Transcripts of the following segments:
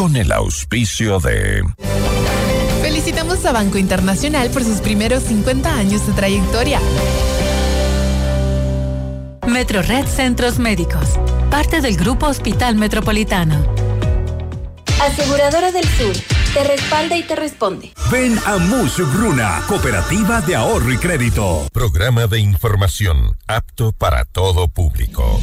con el auspicio de... Felicitamos a Banco Internacional por sus primeros 50 años de trayectoria. Metro Red Centros Médicos, parte del Grupo Hospital Metropolitano. Aseguradora del Sur, te respalda y te responde. Ven a Bruna, Cooperativa de Ahorro y Crédito. Programa de información apto para todo público.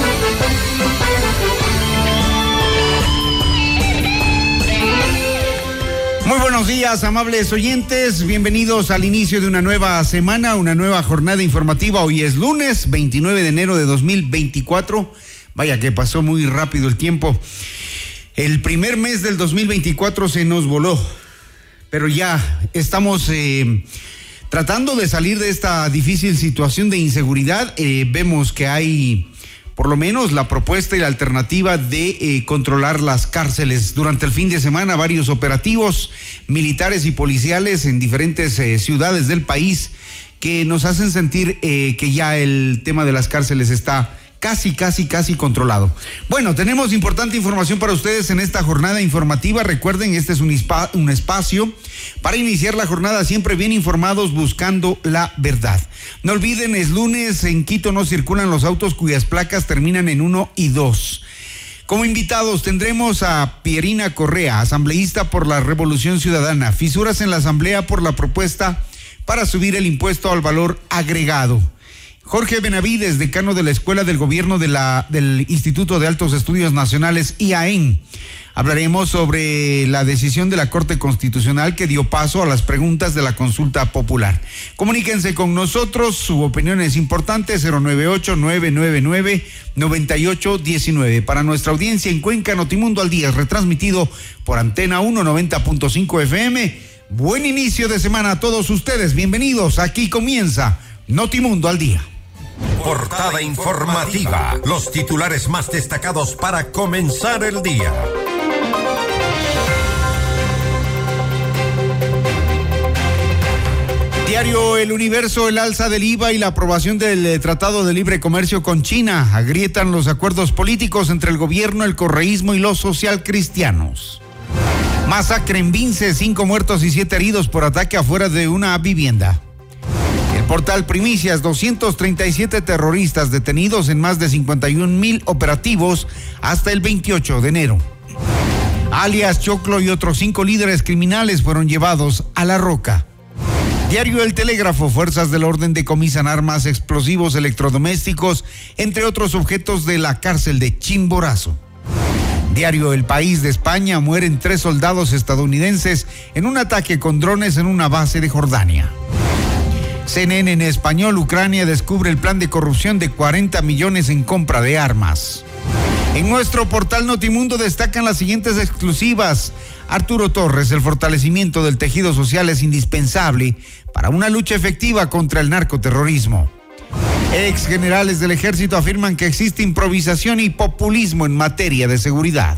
Muy buenos días, amables oyentes. Bienvenidos al inicio de una nueva semana, una nueva jornada informativa. Hoy es lunes 29 de enero de 2024. Vaya que pasó muy rápido el tiempo. El primer mes del 2024 se nos voló, pero ya estamos eh, tratando de salir de esta difícil situación de inseguridad. Eh, vemos que hay por lo menos la propuesta y la alternativa de eh, controlar las cárceles. Durante el fin de semana, varios operativos militares y policiales en diferentes eh, ciudades del país que nos hacen sentir eh, que ya el tema de las cárceles está casi, casi, casi controlado. Bueno, tenemos importante información para ustedes en esta jornada informativa. Recuerden, este es un, espacio para iniciar la jornada siempre bien informados buscando la verdad. No olviden, es lunes, en Quito no circulan los autos cuyas placas terminan en uno y dos. Como invitados tendremos a Pierina Correa, asambleísta por la Revolución Ciudadana, fisuras en la Asamblea por la propuesta para subir el impuesto al valor agregado. Jorge Benavides, decano de la Escuela del Gobierno de la, del Instituto de Altos Estudios Nacionales, IAEN. Hablaremos sobre la decisión de la Corte Constitucional que dio paso a las preguntas de la consulta popular. Comuníquense con nosotros, su opinión es importante, 098-999-9819. Para nuestra audiencia en Cuenca, Notimundo al Día, retransmitido por Antena 190.5 FM. Buen inicio de semana a todos ustedes, bienvenidos, aquí comienza Notimundo al Día. Portada informativa. Los titulares más destacados para comenzar el día. Diario El Universo, el alza del IVA y la aprobación del eh, Tratado de Libre Comercio con China agrietan los acuerdos políticos entre el gobierno, el correísmo y los socialcristianos. Masacre en Vince, cinco muertos y siete heridos por ataque afuera de una vivienda. Portal Primicias, 237 terroristas detenidos en más de 51 mil operativos hasta el 28 de enero. Alias Choclo y otros cinco líderes criminales fueron llevados a la roca. Diario El Telégrafo, fuerzas del orden decomisan armas, explosivos electrodomésticos, entre otros objetos de la cárcel de Chimborazo. Diario El País de España, mueren tres soldados estadounidenses en un ataque con drones en una base de Jordania. CNN en español, Ucrania descubre el plan de corrupción de 40 millones en compra de armas. En nuestro portal Notimundo destacan las siguientes exclusivas. Arturo Torres, el fortalecimiento del tejido social es indispensable para una lucha efectiva contra el narcoterrorismo. Ex generales del ejército afirman que existe improvisación y populismo en materia de seguridad.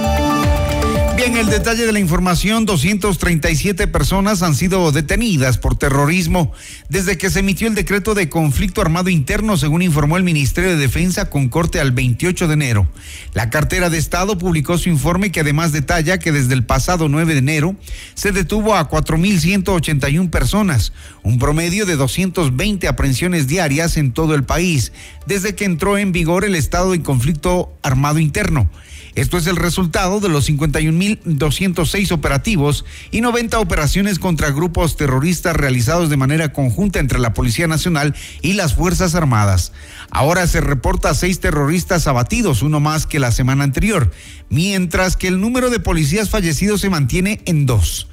Bien, el detalle de la información, 237 personas han sido detenidas por terrorismo desde que se emitió el decreto de conflicto armado interno, según informó el Ministerio de Defensa con corte al 28 de enero. La cartera de Estado publicó su informe que además detalla que desde el pasado 9 de enero se detuvo a 4.181 personas, un promedio de 220 aprehensiones diarias en todo el país, desde que entró en vigor el estado de conflicto armado interno. Esto es el resultado de los 51.206 operativos y 90 operaciones contra grupos terroristas realizados de manera conjunta entre la Policía Nacional y las Fuerzas Armadas. Ahora se reporta seis terroristas abatidos, uno más que la semana anterior, mientras que el número de policías fallecidos se mantiene en dos.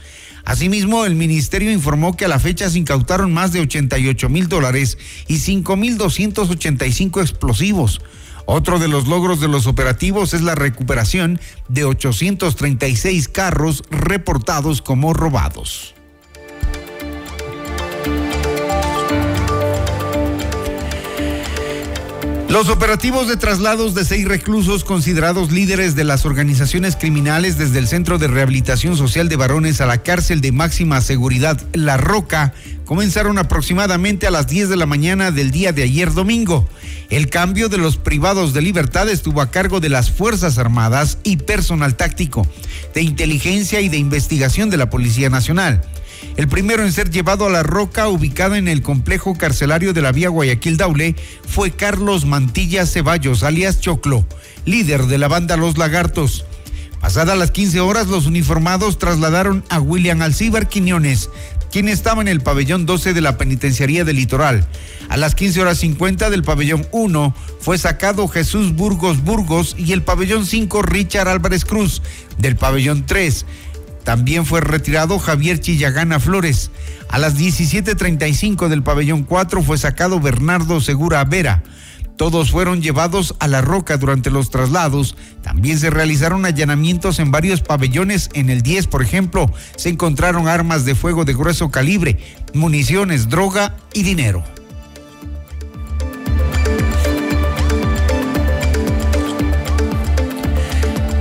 Asimismo, el ministerio informó que a la fecha se incautaron más de 88 mil dólares y 5 mil 285 explosivos. Otro de los logros de los operativos es la recuperación de 836 carros reportados como robados. Los operativos de traslados de seis reclusos considerados líderes de las organizaciones criminales desde el Centro de Rehabilitación Social de Varones a la cárcel de máxima seguridad La Roca comenzaron aproximadamente a las 10 de la mañana del día de ayer domingo. El cambio de los privados de libertad estuvo a cargo de las Fuerzas Armadas y personal táctico, de inteligencia y de investigación de la Policía Nacional. El primero en ser llevado a la roca ubicada en el complejo carcelario de la vía Guayaquil-Daule fue Carlos Mantilla Ceballos, alias Choclo, líder de la banda Los Lagartos. Pasadas las 15 horas, los uniformados trasladaron a William Alcíbar Quiñones, quien estaba en el pabellón 12 de la penitenciaría del litoral. A las 15 horas 50 del pabellón 1 fue sacado Jesús Burgos Burgos y el pabellón 5 Richard Álvarez Cruz. Del pabellón 3 también fue retirado Javier Chillagana Flores. A las 17.35 del pabellón 4 fue sacado Bernardo Segura Vera. Todos fueron llevados a la roca durante los traslados. También se realizaron allanamientos en varios pabellones. En el 10, por ejemplo, se encontraron armas de fuego de grueso calibre, municiones, droga y dinero.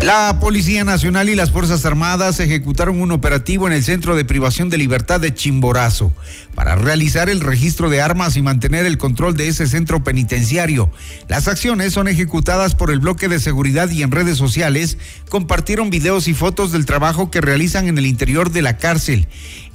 La Policía Nacional y las Fuerzas Armadas ejecutaron un operativo en el Centro de Privación de Libertad de Chimborazo para realizar el registro de armas y mantener el control de ese centro penitenciario. Las acciones son ejecutadas por el bloque de seguridad y en redes sociales compartieron videos y fotos del trabajo que realizan en el interior de la cárcel.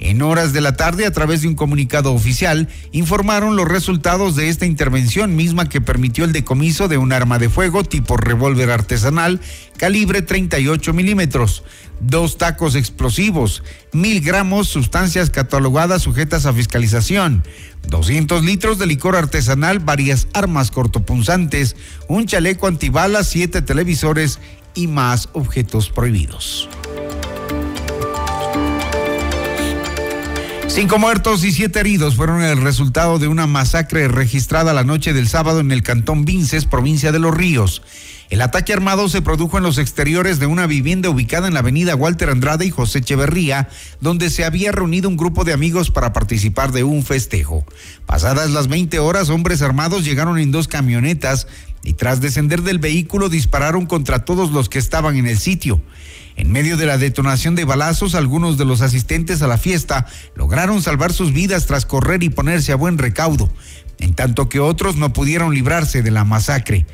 En horas de la tarde, a través de un comunicado oficial, informaron los resultados de esta intervención misma que permitió el decomiso de un arma de fuego tipo revólver artesanal calibre 38 milímetros, dos tacos explosivos, mil gramos sustancias catalogadas sujetas a fiscalización, 200 litros de licor artesanal, varias armas cortopunzantes, un chaleco antibalas, siete televisores y más objetos prohibidos. Cinco muertos y siete heridos fueron el resultado de una masacre registrada la noche del sábado en el cantón Vinces, provincia de Los Ríos. El ataque armado se produjo en los exteriores de una vivienda ubicada en la avenida Walter Andrade y José Echeverría, donde se había reunido un grupo de amigos para participar de un festejo. Pasadas las 20 horas, hombres armados llegaron en dos camionetas y tras descender del vehículo dispararon contra todos los que estaban en el sitio. En medio de la detonación de balazos, algunos de los asistentes a la fiesta lograron salvar sus vidas tras correr y ponerse a buen recaudo, en tanto que otros no pudieron librarse de la masacre.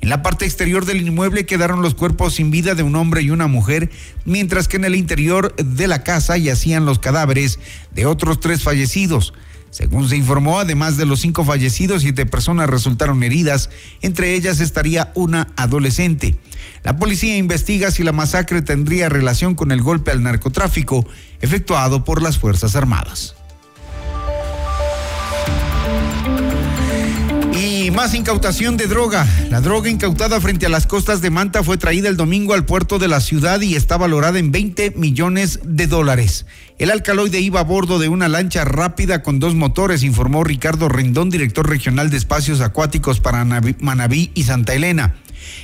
En la parte exterior del inmueble quedaron los cuerpos sin vida de un hombre y una mujer, mientras que en el interior de la casa yacían los cadáveres de otros tres fallecidos. Según se informó, además de los cinco fallecidos, siete personas resultaron heridas, entre ellas estaría una adolescente. La policía investiga si la masacre tendría relación con el golpe al narcotráfico efectuado por las Fuerzas Armadas. Más incautación de droga. La droga incautada frente a las costas de Manta fue traída el domingo al puerto de la ciudad y está valorada en 20 millones de dólares. El alcaloide iba a bordo de una lancha rápida con dos motores, informó Ricardo Rendón, director regional de espacios acuáticos para Manabí y Santa Elena.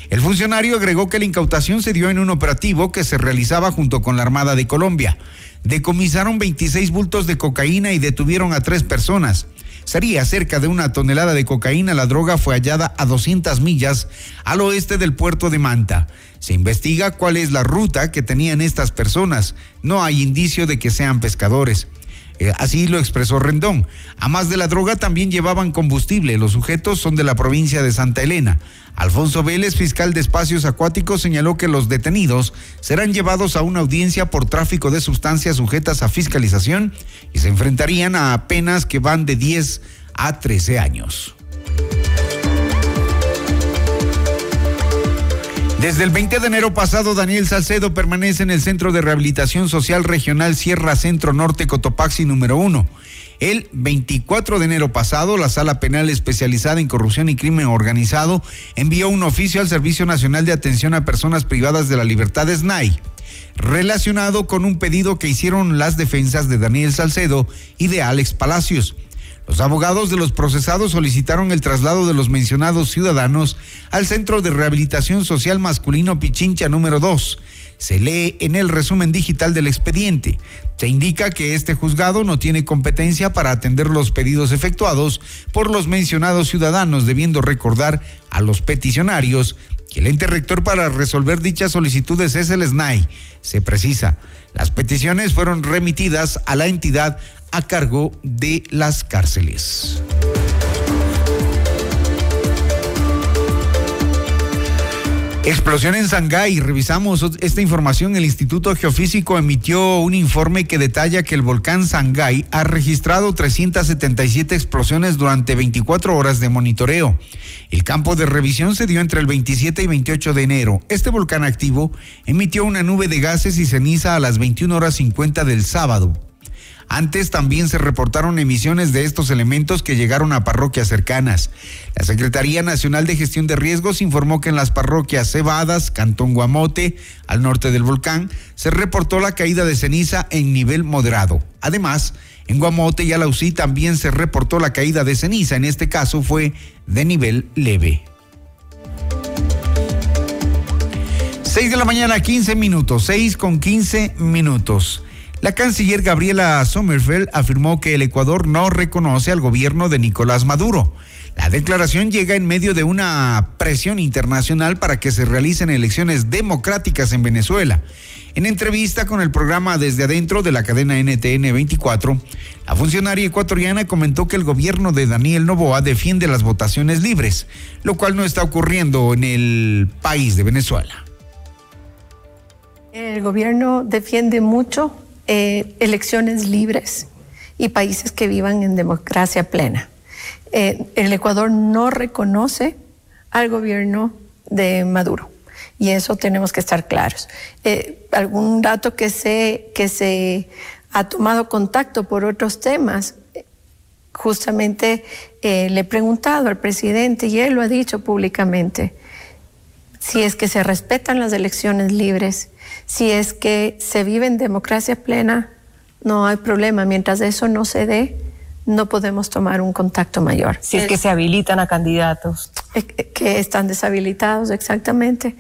El funcionario agregó que la incautación se dio en un operativo que se realizaba junto con la Armada de Colombia. Decomisaron 26 bultos de cocaína y detuvieron a tres personas. Sería cerca de una tonelada de cocaína. La droga fue hallada a 200 millas al oeste del puerto de Manta. Se investiga cuál es la ruta que tenían estas personas. No hay indicio de que sean pescadores. Eh, así lo expresó Rendón. A más de la droga también llevaban combustible. Los sujetos son de la provincia de Santa Elena. Alfonso Vélez, fiscal de espacios acuáticos, señaló que los detenidos serán llevados a una audiencia por tráfico de sustancias sujetas a fiscalización y se enfrentarían a penas que van de 10 a 13 años. Desde el 20 de enero pasado, Daniel Salcedo permanece en el Centro de Rehabilitación Social Regional Sierra Centro Norte Cotopaxi número 1. El 24 de enero pasado, la Sala Penal Especializada en Corrupción y Crimen Organizado envió un oficio al Servicio Nacional de Atención a Personas Privadas de la Libertad SNAI, relacionado con un pedido que hicieron las defensas de Daniel Salcedo y de Alex Palacios. Los abogados de los procesados solicitaron el traslado de los mencionados ciudadanos al Centro de Rehabilitación Social Masculino Pichincha número 2. Se lee en el resumen digital del expediente. Se indica que este juzgado no tiene competencia para atender los pedidos efectuados por los mencionados ciudadanos, debiendo recordar a los peticionarios que el ente rector para resolver dichas solicitudes es el SNAI. Se precisa, las peticiones fueron remitidas a la entidad a cargo de las cárceles. Explosión en Shanghái. Revisamos esta información. El Instituto Geofísico emitió un informe que detalla que el volcán Shanghái ha registrado 377 explosiones durante 24 horas de monitoreo. El campo de revisión se dio entre el 27 y 28 de enero. Este volcán activo emitió una nube de gases y ceniza a las 21 horas 50 del sábado. Antes también se reportaron emisiones de estos elementos que llegaron a parroquias cercanas. La Secretaría Nacional de Gestión de Riesgos informó que en las parroquias Cebadas, Cantón Guamote, al norte del volcán, se reportó la caída de ceniza en nivel moderado. Además, en Guamote y Alausí también se reportó la caída de ceniza. En este caso fue de nivel leve. 6 de la mañana, 15 minutos. 6 con 15 minutos. La canciller Gabriela Sommerfeld afirmó que el Ecuador no reconoce al gobierno de Nicolás Maduro. La declaración llega en medio de una presión internacional para que se realicen elecciones democráticas en Venezuela. En entrevista con el programa Desde Adentro de la cadena NTN 24, la funcionaria ecuatoriana comentó que el gobierno de Daniel Novoa defiende las votaciones libres, lo cual no está ocurriendo en el país de Venezuela. El gobierno defiende mucho eh, elecciones libres y países que vivan en democracia plena. Eh, el Ecuador no reconoce al gobierno de Maduro y eso tenemos que estar claros. Eh, algún dato que se, que se ha tomado contacto por otros temas, justamente le he preguntado al presidente y él lo ha dicho públicamente, si es que se respetan las elecciones libres si es que se vive en democracia plena, no hay problema. Mientras eso no se dé, no podemos tomar un contacto mayor. Si es, que se habilitan a candidatos. Eh, que están deshabilitados, exactamente.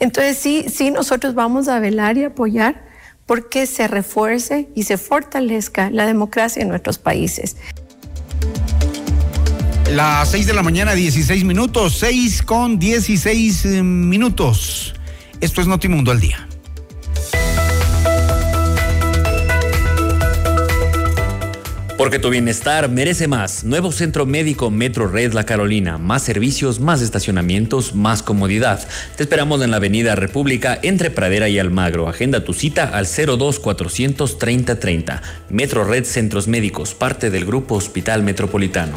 Entonces sí, sí, nosotros vamos a velar y apoyar porque se refuerce y se fortalezca la democracia en nuestros países. Las 6 de la mañana, 16 minutos, 6 con 16 eh, minutos. Esto es Notimundo al día. Porque tu bienestar merece más. Nuevo Centro Médico Metro Red La Carolina. Más servicios, más estacionamientos, más comodidad. Te esperamos en la Avenida República entre Pradera y Almagro. Agenda tu cita al 02 430 30. Metro Red Centros Médicos, parte del Grupo Hospital Metropolitano.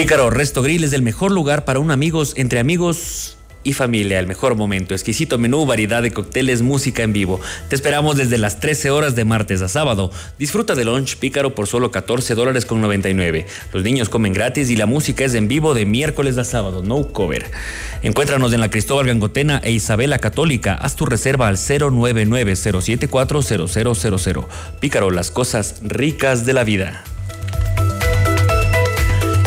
Pícaro Resto Grill es el mejor lugar para un amigos entre amigos y familia, el mejor momento, exquisito menú, variedad de cócteles, música en vivo. Te esperamos desde las 13 horas de martes a sábado. Disfruta de lunch pícaro por solo 14 dólares con 99. Los niños comen gratis y la música es en vivo de miércoles a sábado, no cover. Encuéntranos en la Cristóbal Gangotena e Isabela Católica. Haz tu reserva al 099 074 Pícaro, las cosas ricas de la vida.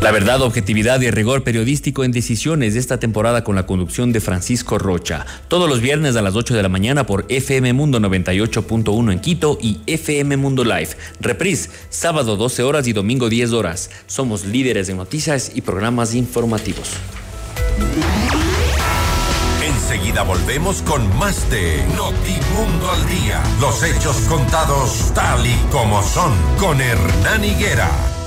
La verdad, objetividad y rigor periodístico en decisiones de esta temporada con la conducción de Francisco Rocha. Todos los viernes a las 8 de la mañana por FM Mundo 98.1 en Quito y FM Mundo Live. Reprise, sábado 12 horas y domingo 10 horas. Somos líderes en noticias y programas informativos. Enseguida volvemos con más de Notimundo al Día. Los hechos contados tal y como son con Hernán Higuera.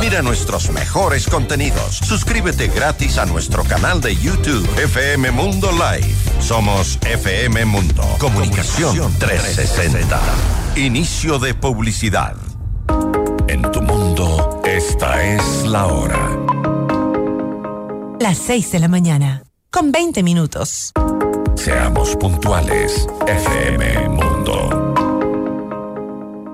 Mira nuestros mejores contenidos. Suscríbete gratis a nuestro canal de YouTube FM Mundo Live. Somos FM Mundo. Comunicación 360. Inicio de publicidad. En tu mundo, esta es la hora. Las 6 de la mañana, con 20 minutos. Seamos puntuales. FM Mundo.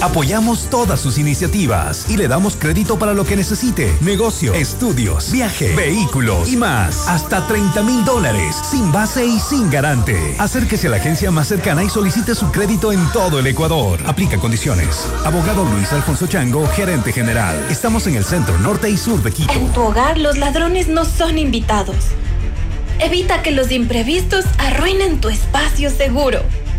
Apoyamos todas sus iniciativas y le damos crédito para lo que necesite. Negocio, estudios, viaje, vehículos y más. Hasta 30 mil dólares, sin base y sin garante. Acérquese a la agencia más cercana y solicite su crédito en todo el Ecuador. Aplica condiciones. Abogado Luis Alfonso Chango, gerente general. Estamos en el centro norte y sur de Quito. En tu hogar los ladrones no son invitados. Evita que los imprevistos arruinen tu espacio seguro.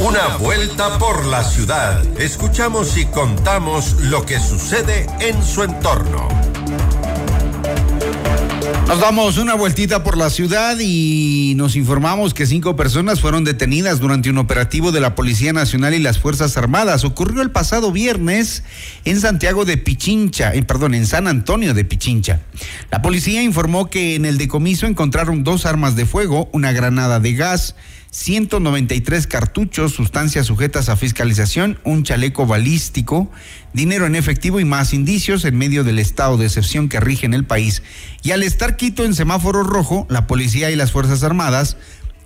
Una vuelta por la ciudad. Escuchamos y contamos lo que sucede en su entorno. Nos damos una vueltita por la ciudad y nos informamos que cinco personas fueron detenidas durante un operativo de la Policía Nacional y las Fuerzas Armadas. Ocurrió el pasado viernes en Santiago de Pichincha, eh, perdón, en San Antonio de Pichincha. La policía informó que en el decomiso encontraron dos armas de fuego, una granada de gas, 193 cartuchos, sustancias sujetas a fiscalización, un chaleco balístico, dinero en efectivo y más indicios en medio del estado de excepción que rige en el país. Y al estar Quito en semáforo rojo, la policía y las Fuerzas Armadas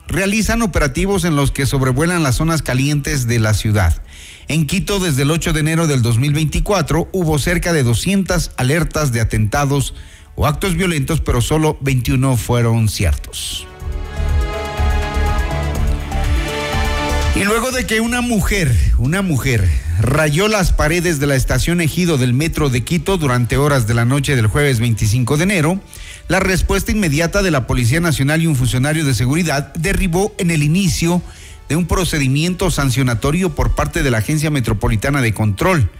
realizan operativos en los que sobrevuelan las zonas calientes de la ciudad. En Quito, desde el 8 de enero del 2024, hubo cerca de 200 alertas de atentados o actos violentos, pero solo 21 fueron ciertos. Y luego de que una mujer, una mujer, rayó las paredes de la estación Ejido del metro de Quito durante horas de la noche del jueves 25 de enero, la respuesta inmediata de la Policía Nacional y un funcionario de seguridad derribó en el inicio de un procedimiento sancionatorio por parte de la Agencia Metropolitana de Control.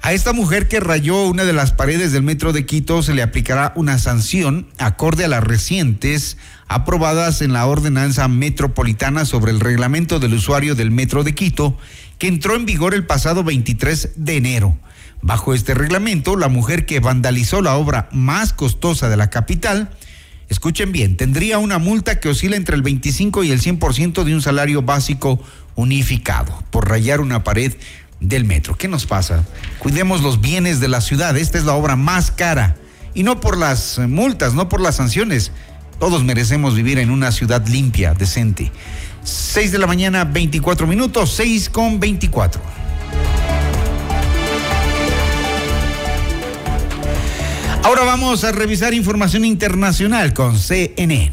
A esta mujer que rayó una de las paredes del metro de Quito se le aplicará una sanción acorde a las recientes aprobadas en la ordenanza metropolitana sobre el reglamento del usuario del metro de Quito, que entró en vigor el pasado 23 de enero. Bajo este reglamento, la mujer que vandalizó la obra más costosa de la capital, escuchen bien, tendría una multa que oscila entre el 25 y el 100% de un salario básico unificado por rayar una pared del metro. ¿Qué nos pasa? Cuidemos los bienes de la ciudad. Esta es la obra más cara. Y no por las multas, no por las sanciones, todos merecemos vivir en una ciudad limpia, decente. 6 de la mañana, 24 minutos, 6 con 24. Ahora vamos a revisar información internacional con CNN.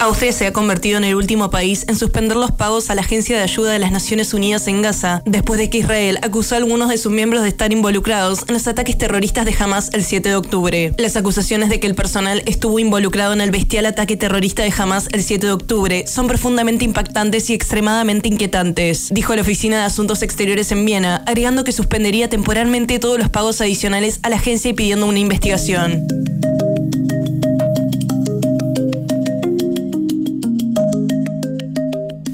Austria se ha convertido en el último país en suspender los pagos a la Agencia de Ayuda de las Naciones Unidas en Gaza, después de que Israel acusó a algunos de sus miembros de estar involucrados en los ataques terroristas de Hamas el 7 de octubre. Las acusaciones de que el personal estuvo involucrado en el bestial ataque terrorista de Hamas el 7 de octubre son profundamente impactantes y extremadamente inquietantes, dijo la Oficina de Asuntos Exteriores en Viena, agregando que suspendería temporalmente todos los pagos adicionales a la agencia y pidiendo una investigación.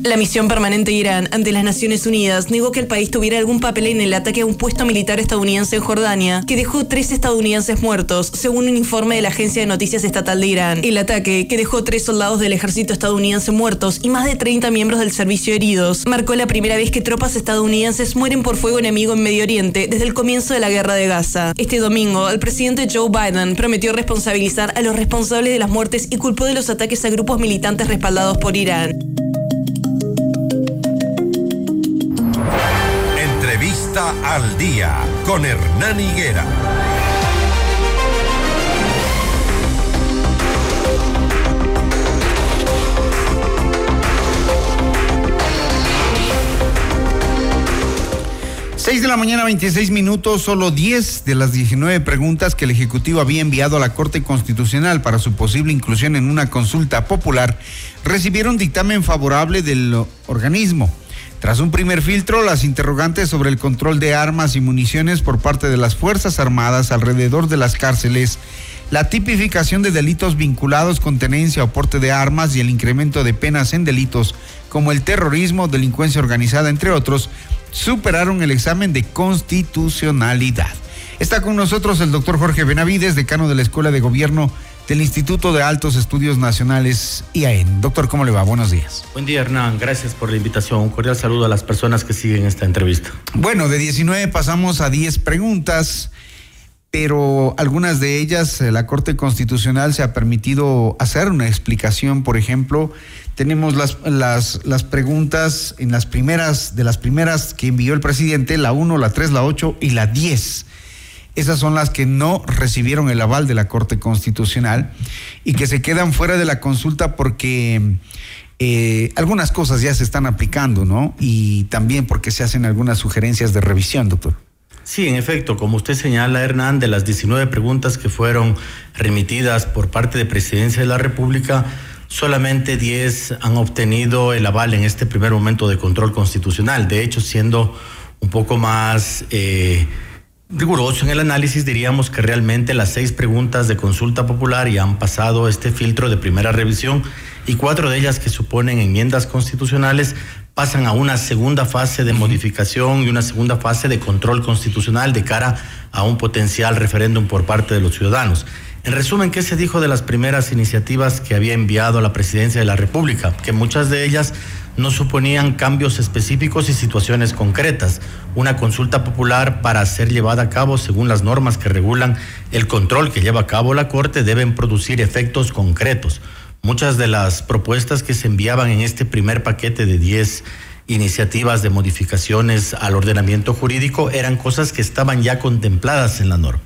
La misión permanente de Irán ante las Naciones Unidas negó que el país tuviera algún papel en el ataque a un puesto militar estadounidense en Jordania, que dejó tres estadounidenses muertos, según un informe de la agencia de noticias estatal de Irán. El ataque, que dejó tres soldados del ejército estadounidense muertos y más de 30 miembros del servicio heridos, marcó la primera vez que tropas estadounidenses mueren por fuego enemigo en Medio Oriente desde el comienzo de la guerra de Gaza. Este domingo, el presidente Joe Biden prometió responsabilizar a los responsables de las muertes y culpó de los ataques a grupos militantes respaldados por Irán. Al Día con Hernán Higuera. Seis de la mañana, 26 minutos, solo 10 de las 19 preguntas que el Ejecutivo había enviado a la Corte Constitucional para su posible inclusión en una consulta popular recibieron dictamen favorable del organismo. Tras un primer filtro, las interrogantes sobre el control de armas y municiones por parte de las Fuerzas Armadas alrededor de las cárceles, la tipificación de delitos vinculados con tenencia o porte de armas y el incremento de penas en delitos como el terrorismo, delincuencia organizada, entre otros, superaron el examen de constitucionalidad. Está con nosotros el doctor Jorge Benavides, decano de la Escuela de Gobierno del Instituto de Altos Estudios Nacionales IAEN. Doctor, ¿cómo le va? Buenos días. Buen día, Hernán. Gracias por la invitación. Un cordial saludo a las personas que siguen esta entrevista. Bueno, de 19 pasamos a 10 preguntas, pero algunas de ellas eh, la Corte Constitucional se ha permitido hacer una explicación. Por ejemplo, tenemos las, las, las preguntas en las primeras, de las primeras que envió el presidente, la 1, la 3, la 8 y la 10 esas son las que no recibieron el aval de la Corte Constitucional y que se quedan fuera de la consulta porque eh, algunas cosas ya se están aplicando, ¿no? Y también porque se hacen algunas sugerencias de revisión, doctor. Sí, en efecto, como usted señala, Hernán, de las 19 preguntas que fueron remitidas por parte de Presidencia de la República, solamente 10 han obtenido el aval en este primer momento de control constitucional. De hecho, siendo un poco más... Eh, riguroso en el análisis, diríamos que realmente las seis preguntas de consulta popular ya han pasado este filtro de primera revisión y cuatro de ellas que suponen enmiendas constitucionales pasan a una segunda fase de modificación y una segunda fase de control constitucional de cara a un potencial referéndum por parte de los ciudadanos. En resumen, ¿qué se dijo de las primeras iniciativas que había enviado a la presidencia de la República? Que muchas de ellas no suponían cambios específicos y situaciones concretas. Una consulta popular para ser llevada a cabo según las normas que regulan el control que lleva a cabo la Corte deben producir efectos concretos. Muchas de las propuestas que se enviaban en este primer paquete de 10 iniciativas de modificaciones al ordenamiento jurídico eran cosas que estaban ya contempladas en la norma.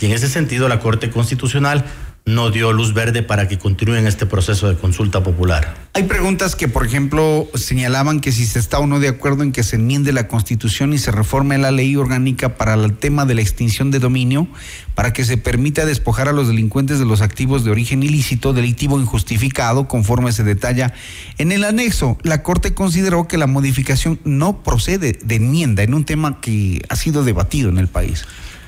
Y en ese sentido la Corte Constitucional no dio luz verde para que continúen este proceso de consulta popular. Hay preguntas que, por ejemplo, señalaban que si se está o no de acuerdo en que se enmiende la Constitución y se reforme la ley orgánica para el tema de la extinción de dominio, para que se permita despojar a los delincuentes de los activos de origen ilícito, delictivo injustificado, conforme se detalla en el anexo. La Corte consideró que la modificación no procede de enmienda en un tema que ha sido debatido en el país.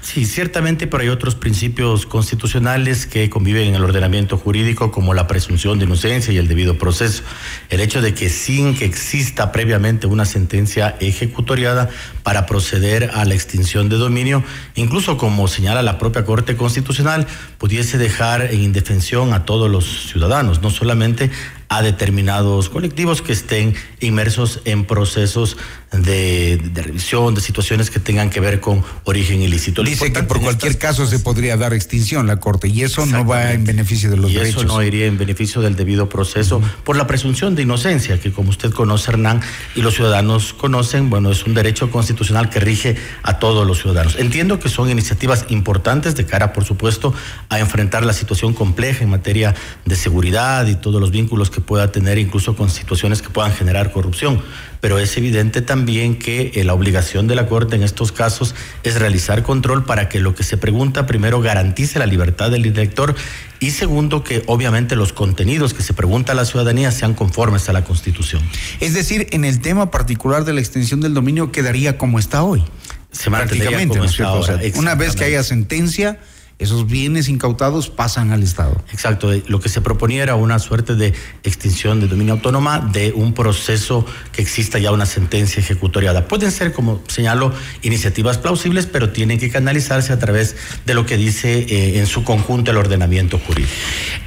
Sí, ciertamente, pero hay otros principios constitucionales que conviven en el ordenamiento jurídico, como la presunción de inocencia y el debido proceso. El hecho de que sin que exista previamente una sentencia ejecutoriada para proceder a la extinción de dominio, incluso como señala la propia Corte Constitucional, pudiese dejar en indefensión a todos los ciudadanos, no solamente a determinados colectivos que estén inmersos en procesos de, revisión, de situaciones que tengan que ver con origen ilícito. Dice que por cualquier caso se podría dar extinción la Corte y eso no va en beneficio de los y derechos. Eso no iría en beneficio del debido proceso por la presunción de inocencia, que como usted conoce, Hernán, y los ciudadanos conocen, bueno, es un derecho constitucional que rige a todos los ciudadanos. Entiendo que son iniciativas importantes de cara, por supuesto, a enfrentar la situación compleja en materia de seguridad y todos los vínculos que pueda tener, incluso con situaciones que puedan generar corrupción pero es evidente también que eh, la obligación de la Corte en estos casos es realizar control para que lo que se pregunta primero garantice la libertad del elector y segundo que obviamente los contenidos que se pregunta a la ciudadanía sean conformes a la Constitución. Es decir, en el tema particular de la extensión del dominio quedaría como está hoy. Se mantendría como está ahora. Una vez que haya sentencia esos bienes incautados pasan al Estado. Exacto, lo que se proponía era una suerte de extinción de dominio autónoma de un proceso que exista ya una sentencia ejecutoriada. Pueden ser, como señalo, iniciativas plausibles, pero tienen que canalizarse a través de lo que dice eh, en su conjunto el ordenamiento jurídico.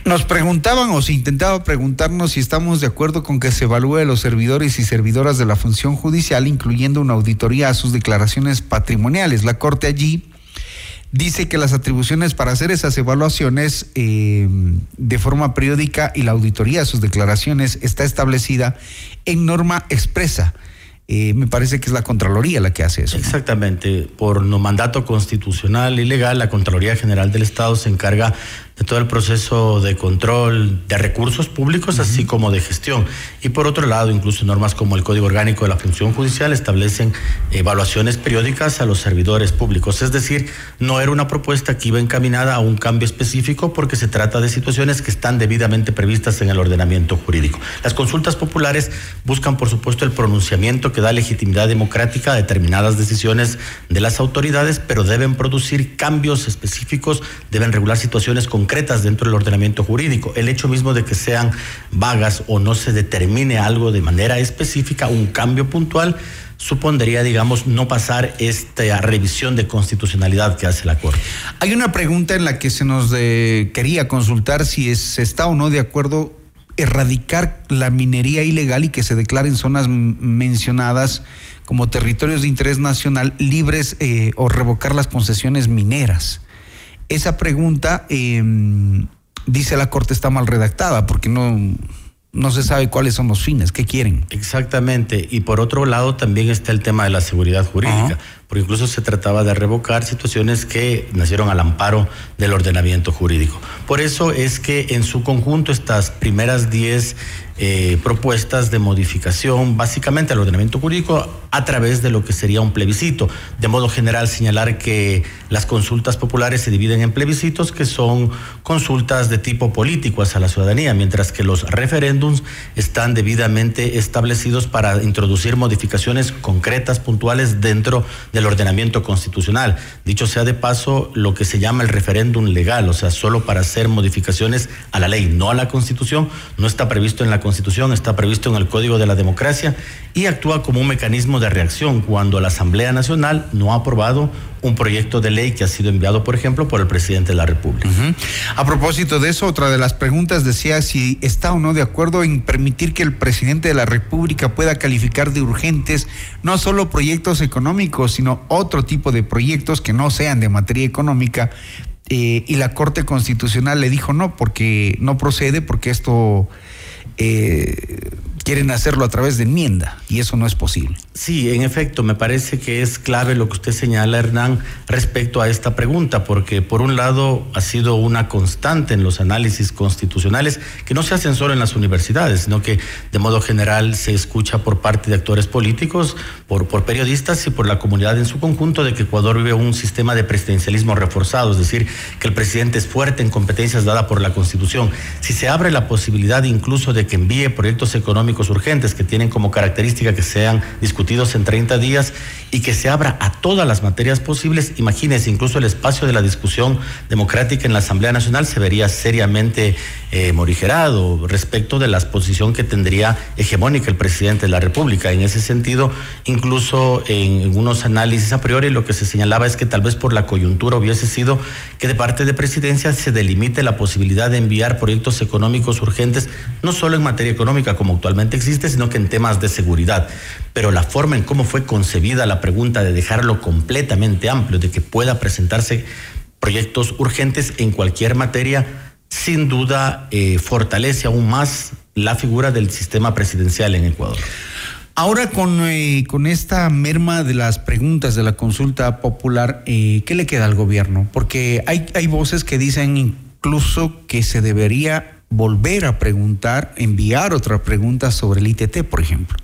Nos preguntaban o se intentaba preguntarnos si estamos de acuerdo con que se evalúe a los servidores y servidoras de la función judicial, incluyendo una auditoría a sus declaraciones patrimoniales. La Corte allí dice que las atribuciones para hacer esas evaluaciones eh, de forma periódica y la auditoría de sus declaraciones está establecida en norma expresa. Eh, me parece que es la Contraloría la que hace eso. Exactamente. Por no mandato constitucional y legal, la Contraloría General del Estado se encarga de todo el proceso de control de recursos públicos, así como de gestión. Y por otro lado, incluso normas como el Código Orgánico de la Función Judicial establecen evaluaciones periódicas a los servidores públicos. Es decir, no era una propuesta que iba encaminada a un cambio específico porque se trata de situaciones que están debidamente previstas en el ordenamiento jurídico. Las consultas populares buscan, por supuesto, el pronunciamiento que da legitimidad democrática a determinadas decisiones de las autoridades, pero deben producir cambios específicos, deben regular situaciones con concretas dentro del ordenamiento jurídico. El hecho mismo de que sean vagas o no se determine algo de manera específica, un cambio puntual, supondría, digamos, no pasar esta revisión de constitucionalidad que hace la Corte. Hay una pregunta en la que se nos quería consultar si se está o no de acuerdo erradicar la minería ilegal y que se declaren zonas mencionadas como territorios de interés nacional libres eh, o revocar las concesiones mineras esa pregunta, em, dice la Corte, está mal redactada porque no, no se sabe cuáles son los fines, qué quieren. Exactamente. Y por otro lado también está el tema de la seguridad jurídica, porque incluso se trataba de revocar situaciones que nacieron al amparo del ordenamiento jurídico. Por eso es que en su conjunto estas primeras 10 eh, propuestas de modificación básicamente al ordenamiento jurídico a través de lo que sería un plebiscito. De modo general señalar que las consultas populares se dividen en plebiscitos que son consultas de tipo político hacia la ciudadanía, mientras que los referéndums están debidamente establecidos para introducir modificaciones concretas, puntuales dentro de del ordenamiento constitucional. Dicho sea de paso, lo que se llama el referéndum legal, o sea, solo para hacer modificaciones a la ley, no a la constitución, no está previsto en la constitución, está previsto en el Código de la Democracia y actúa como un mecanismo de reacción cuando la Asamblea Nacional no ha aprobado un proyecto de ley que ha sido enviado, por ejemplo, por el presidente de la República. A propósito de eso, otra de las preguntas decía si está o no de acuerdo en permitir que el presidente de la República pueda calificar de urgentes no solo proyectos económicos, sino otro tipo de proyectos que no sean de materia económica. Eh, y la Corte Constitucional le dijo no, porque no procede, porque esto eh, quieren hacerlo a través de enmienda y eso no es posible. Sí, en efecto, me parece que es clave lo que usted señala, Hernán, respecto a esta pregunta, porque por un lado ha sido una constante en los análisis constitucionales que no se hacen solo en las universidades, sino que de modo general se escucha por parte de actores políticos, por, periodistas y por la comunidad en su conjunto de que Ecuador vive un sistema de presidencialismo reforzado, es decir, que el presidente es fuerte en competencias dadas por la Constitución. Si se abre la posibilidad incluso de que envíe proyectos económicos urgentes que tienen como característica que sean discutidos en 30 días y que se abra a todas las materias posibles. Imagínense, incluso el espacio de la discusión democrática en la Asamblea Nacional se vería seriamente eh, morigerado respecto de la posición que tendría hegemónica el presidente de la República. En ese sentido, incluso en, unos análisis a priori, lo que se señalaba es que tal vez por la coyuntura hubiese sido que de parte de presidencia se delimite la posibilidad de enviar proyectos económicos urgentes, no solo en materia económica como actualmente existe, sino que en temas de seguridad. Pero la forma en cómo fue concebida la pregunta de dejarlo completamente amplio, de que pueda presentarse proyectos urgentes en cualquier materia, sin duda eh, fortalece aún más la figura del sistema presidencial en Ecuador. Ahora con, eh, con esta merma de las preguntas de la consulta popular, eh, ¿qué le queda al gobierno? Porque hay, hay voces que dicen incluso que se debería volver a preguntar, enviar otra pregunta sobre el ITT, por ejemplo.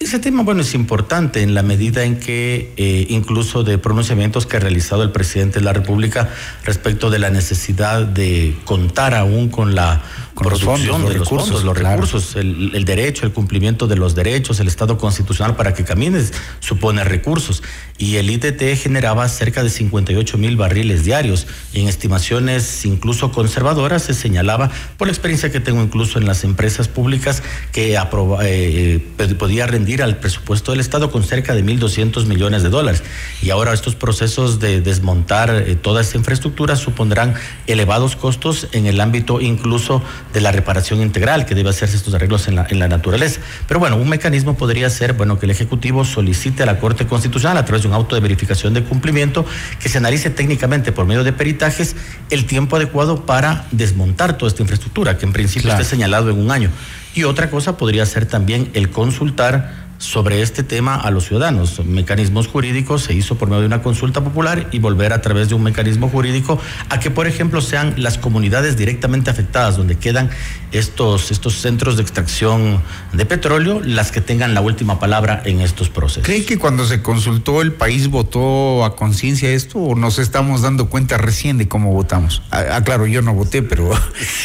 Ese tema, bueno, es importante en la medida en que eh, incluso de pronunciamientos que ha realizado el presidente de la República respecto de la necesidad de contar aún con la producción de los recursos, los recursos, el, derecho, el cumplimiento de los derechos, el Estado constitucional para que camines supone recursos. Y el ITT generaba cerca de 58 mil barriles diarios. Y en estimaciones incluso conservadoras se señalaba, por la experiencia que tengo incluso en las empresas públicas, que eh, eh, podía rendir al presupuesto del Estado con cerca de 1.200 millones de dólares. Y ahora estos procesos de desmontar eh, toda esta infraestructura supondrán elevados costos en el ámbito incluso de la reparación integral que debe hacerse estos arreglos en la, en la naturaleza. Pero bueno, un mecanismo podría ser, bueno, que el Ejecutivo solicite a la Corte Constitucional a través de un auto de verificación de cumplimiento que se analice técnicamente por medio de peritajes el tiempo adecuado para desmontar toda esta infraestructura, que en principio está señalado en un año. Y otra cosa podría ser también el consultar sobre este tema a los ciudadanos. Mecanismos jurídicos se hizo por medio de una consulta popular y volver a través de un mecanismo jurídico a que, por ejemplo, sean las comunidades directamente afectadas, donde quedan estos, estos centros de extracción de petróleo, las que tengan la última palabra en estos procesos. ¿Cree que cuando se consultó el país votó a conciencia esto o nos estamos dando cuenta recién de cómo votamos? Ah, ah claro, yo no voté, pero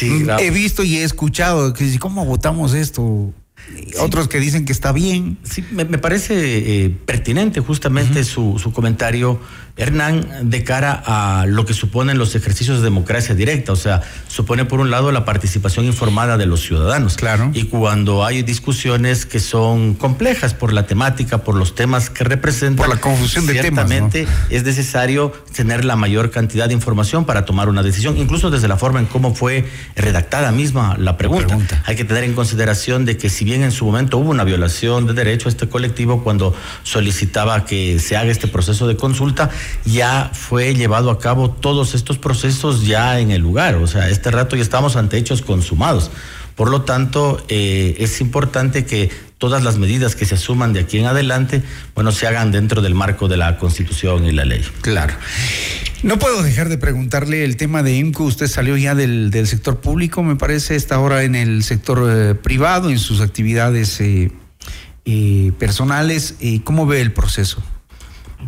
he visto y he escuchado que cómo votamos esto otros que dicen que está bien. Sí, me, parece eh, pertinente justamente su, su, comentario Hernán, de cara a lo que suponen los ejercicios de democracia directa, o sea, supone por un lado la participación informada de los ciudadanos. Claro. Y cuando hay discusiones que son complejas por la temática, por los temas que representan. Por la confusión de temas. Ciertamente es necesario tener la mayor cantidad de información para tomar una decisión, incluso desde la forma en cómo fue redactada misma la pregunta. pregunta. Hay que tener en consideración de que si bien en su momento hubo una violación de derecho a este colectivo cuando solicitaba que se haga este proceso de consulta, ya fue llevado a cabo todos estos procesos ya en el lugar. O sea, este rato ya estamos ante hechos consumados. Por lo tanto, eh, es importante que todas las medidas que se asuman de aquí en adelante, bueno, se hagan dentro del marco de la Constitución y la ley. Claro. No puedo dejar de preguntarle el tema de IMCO. Usted salió ya del, sector público, me parece, está ahora en el sector eh, privado, en sus actividades eh, personales. ¿Cómo ve el proceso?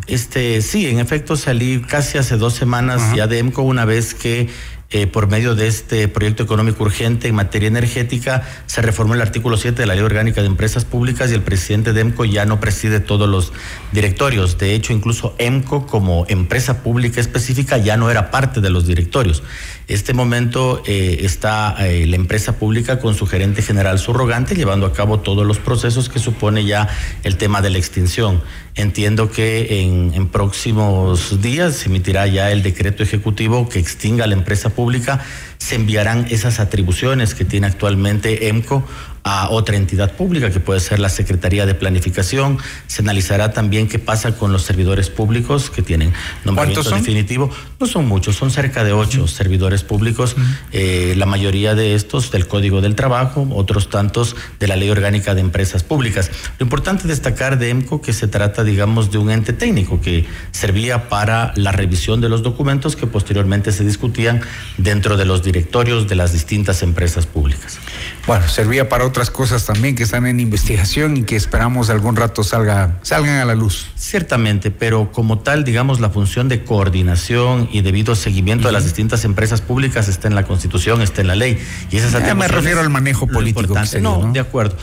Este, sí, en efecto salí casi hace dos semanas ya de EMCO una vez que eh, por medio de este proyecto económico urgente en materia energética, se reformó el artículo 7 de la Ley Orgánica de Empresas Públicas y el presidente de EMCO ya no preside todos los directorios. De hecho, incluso EMCO como empresa pública específica ya no era parte de los directorios. Este momento eh, está eh, la empresa pública con su gerente general subrogante llevando a cabo todos los procesos que supone ya el tema de la extinción. Entiendo que en, próximos días se emitirá ya el decreto ejecutivo que extinga la empresa pública. Se enviarán esas atribuciones que tiene actualmente EMCO a otra entidad pública, que puede ser la Secretaría de Planificación. Se analizará también qué pasa con los servidores públicos que tienen nombramiento son? definitivo. No son muchos, son cerca de ocho servidores públicos, eh, la mayoría de estos del Código del Trabajo, otros tantos de la Ley Orgánica de Empresas Públicas. Lo importante es destacar de EMCO que se trata, digamos, de un ente técnico que servía para la revisión de los documentos que posteriormente se discutían dentro de los directorios de las distintas empresas públicas. Bueno, servía para otras cosas también que están en investigación y que esperamos algún rato salga, salgan a la luz. Ciertamente, pero como tal, digamos, la función de coordinación y debido seguimiento de las distintas empresas públicas está en la Constitución, está en la ley. Y esas Ya me refiero al manejo político sería, no, ¿no? de acuerdo.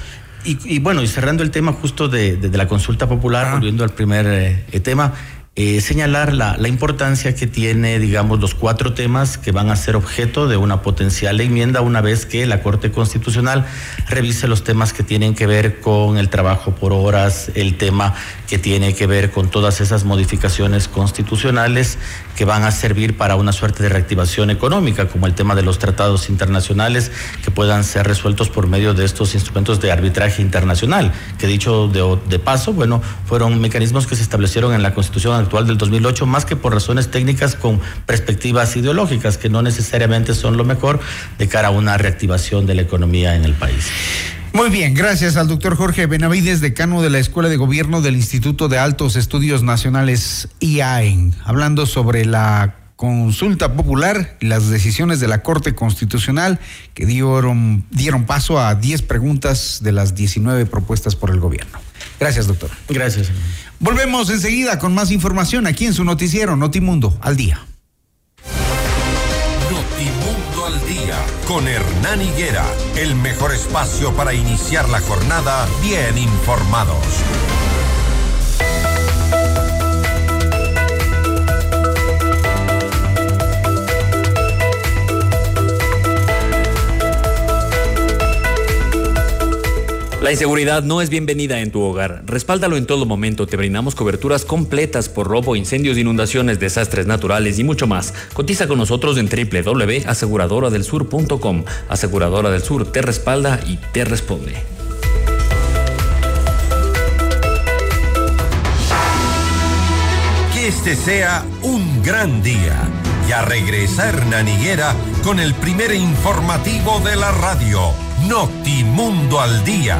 Y, y bueno, y cerrando el tema justo de, de- de la consulta popular, volviendo al primer eh, tema, eh, señalar la, la importancia que tiene, digamos, los cuatro temas que van a ser objeto de una potencial enmienda una vez que la Corte Constitucional revise los temas que tienen que ver con el trabajo por horas, el tema que tiene que ver con todas esas modificaciones constitucionales que van a servir para una suerte de reactivación económica, como el tema de los tratados internacionales que puedan ser resueltos por medio de estos instrumentos de arbitraje internacional, que dicho de, de paso, bueno, fueron mecanismos que se establecieron en la Constitución actual del 2008, más que por razones técnicas con perspectivas ideológicas, que no necesariamente son lo mejor de cara a una reactivación de la economía en el país. Muy bien, gracias al doctor Jorge Benavides, decano de la Escuela de Gobierno del Instituto de Altos Estudios Nacionales IAEN, hablando sobre la consulta popular y las decisiones de la Corte Constitucional que dieron, dieron paso a 10 preguntas de las 19 propuestas por el gobierno. Gracias, doctor. Gracias. Volvemos enseguida con más información aquí en su noticiero Notimundo al día. Con Hernán Higuera, el mejor espacio para iniciar la jornada bien informados. La inseguridad no es bienvenida en tu hogar. Respáldalo en todo momento. Te brindamos coberturas completas por robo, incendios, inundaciones, desastres naturales y mucho más. Cotiza con nosotros en www.aseguradoradelsur.com. Aseguradora del Sur te respalda y te responde. Que este sea un gran día. Ya regresa Hernán Higuera con el primer informativo de la radio, Notimundo al día.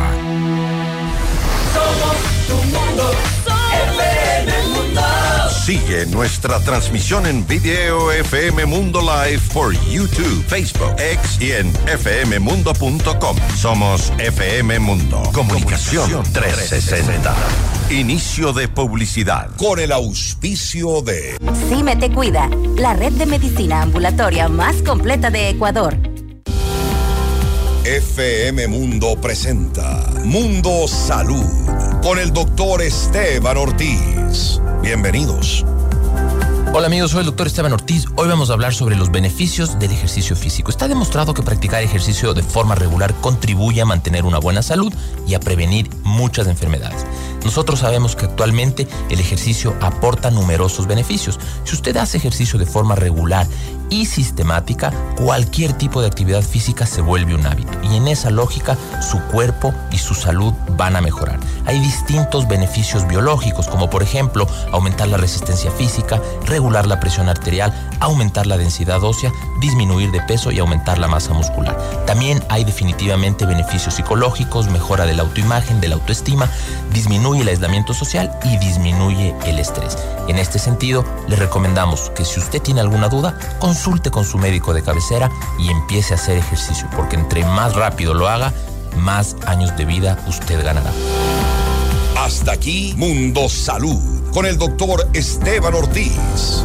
Somos tu mundo, FM Mundo. Sigue nuestra transmisión en video FM Mundo Live por YouTube, Facebook, X y en fmmundo.com. Somos FM Mundo. Comunicación 360. Inicio de publicidad. Con el auspicio de... Cime Te Cuida, la red de medicina ambulatoria más completa de Ecuador. FM Mundo presenta Mundo Salud con el doctor Esteban Ortiz. Bienvenidos. Hola amigos, soy el doctor Esteban Ortiz. Hoy vamos a hablar sobre los beneficios del ejercicio físico. Está demostrado que practicar ejercicio de forma regular contribuye a mantener una buena salud y a prevenir muchas enfermedades. Nosotros sabemos que actualmente el ejercicio aporta numerosos beneficios. Si usted hace ejercicio de forma regular y sistemática, cualquier tipo de actividad física se vuelve un hábito. Y en esa lógica, su cuerpo y su salud van a mejorar. Hay distintos beneficios biológicos, como por ejemplo aumentar la resistencia física, regular la presión arterial, aumentar la densidad ósea, disminuir de peso y aumentar la masa muscular. También hay definitivamente beneficios psicológicos, mejora de la autoimagen, de la autoestima, disminuye el aislamiento social y disminuye el estrés. En este sentido, le recomendamos que si usted tiene alguna duda, consulte con su médico de cabecera y empiece a hacer ejercicio, porque entre más rápido lo haga, más años de vida usted ganará. Hasta aquí Mundo Salud con el doctor Esteban Ortiz.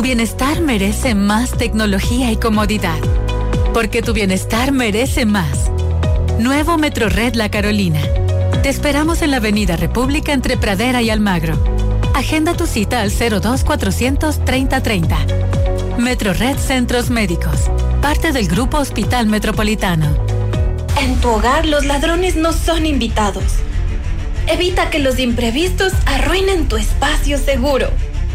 Tu bienestar merece más tecnología y comodidad. Porque tu bienestar merece más. Nuevo Metrored La Carolina. Te esperamos en la Avenida República entre Pradera y Almagro. Agenda tu cita al 02 400 3030. Metrored Centros Médicos. Parte del Grupo Hospital Metropolitano. En tu hogar los ladrones no son invitados. Evita que los imprevistos arruinen tu espacio seguro.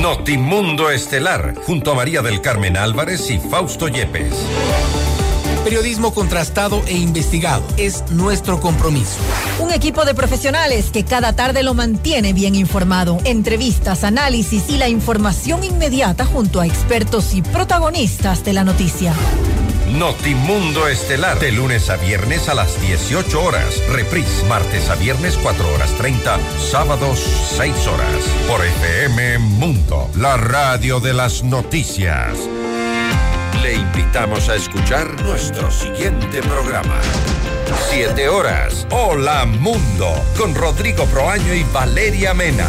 Notimundo Estelar, junto a María del Carmen Álvarez y Fausto Yepes. Periodismo contrastado e investigado es nuestro compromiso. Un equipo de profesionales que cada tarde lo mantiene bien informado. Entrevistas, análisis y la información inmediata junto a expertos y protagonistas de la noticia. Notimundo Estelar, de lunes a viernes a las 18 horas. Reprise, martes a viernes 4 horas 30, sábados 6 horas. Por FM Mundo, la radio de las noticias. Le invitamos a escuchar nuestro siguiente programa. 7 horas. Hola Mundo, con Rodrigo Proaño y Valeria Mena.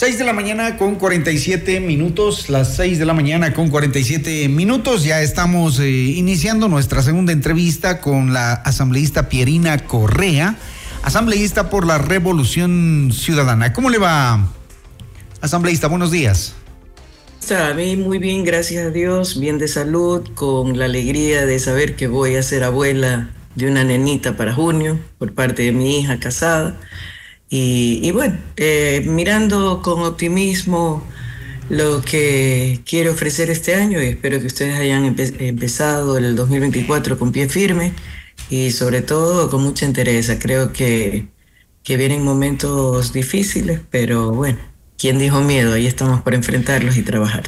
6 de la mañana con 47 minutos, las 6 de la mañana con 47 minutos. Ya estamos eh, iniciando nuestra segunda entrevista con la asambleísta Pierina Correa, asambleísta por la Revolución Ciudadana. ¿Cómo le va, asambleísta? Buenos días. Está bien, muy bien, gracias a Dios, bien de salud, con la alegría de saber que voy a ser abuela de una nenita para junio por parte de mi hija casada. Y, bueno, eh, mirando con optimismo lo que quiero ofrecer este año y espero que ustedes hayan empe empezado el 2024 con pie firme y sobre todo con mucha interés. Creo que, que vienen momentos difíciles, pero bueno, ¿quién dijo miedo? Ahí estamos para enfrentarlos y trabajar.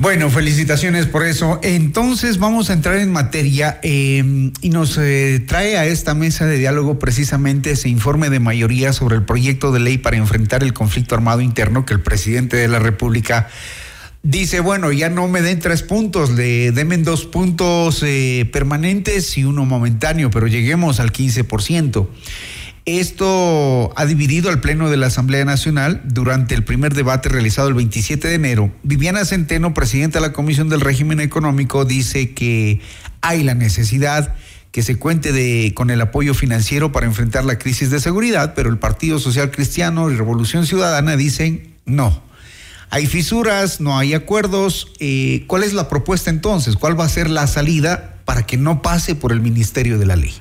Bueno, felicitaciones por eso. Entonces vamos a entrar en materia eh, y nos eh, trae a esta mesa de diálogo precisamente ese informe de mayoría sobre el proyecto de ley para enfrentar el conflicto armado interno que el presidente de la República dice, bueno, ya no me den tres puntos, le denme dos puntos eh, permanentes y uno momentáneo, pero lleguemos al 15%. Esto ha dividido al Pleno de la Asamblea Nacional durante el primer debate realizado el 27 de enero. Viviana Centeno, presidenta de la Comisión del Régimen Económico, dice que hay la necesidad que se cuente con el apoyo financiero para enfrentar la crisis de seguridad, pero el Partido Social Cristiano y Revolución Ciudadana dicen no. Hay fisuras, no hay acuerdos. Eh, ¿Cuál es la propuesta entonces? ¿Cuál va a ser la salida para que no pase por el Ministerio de la Ley?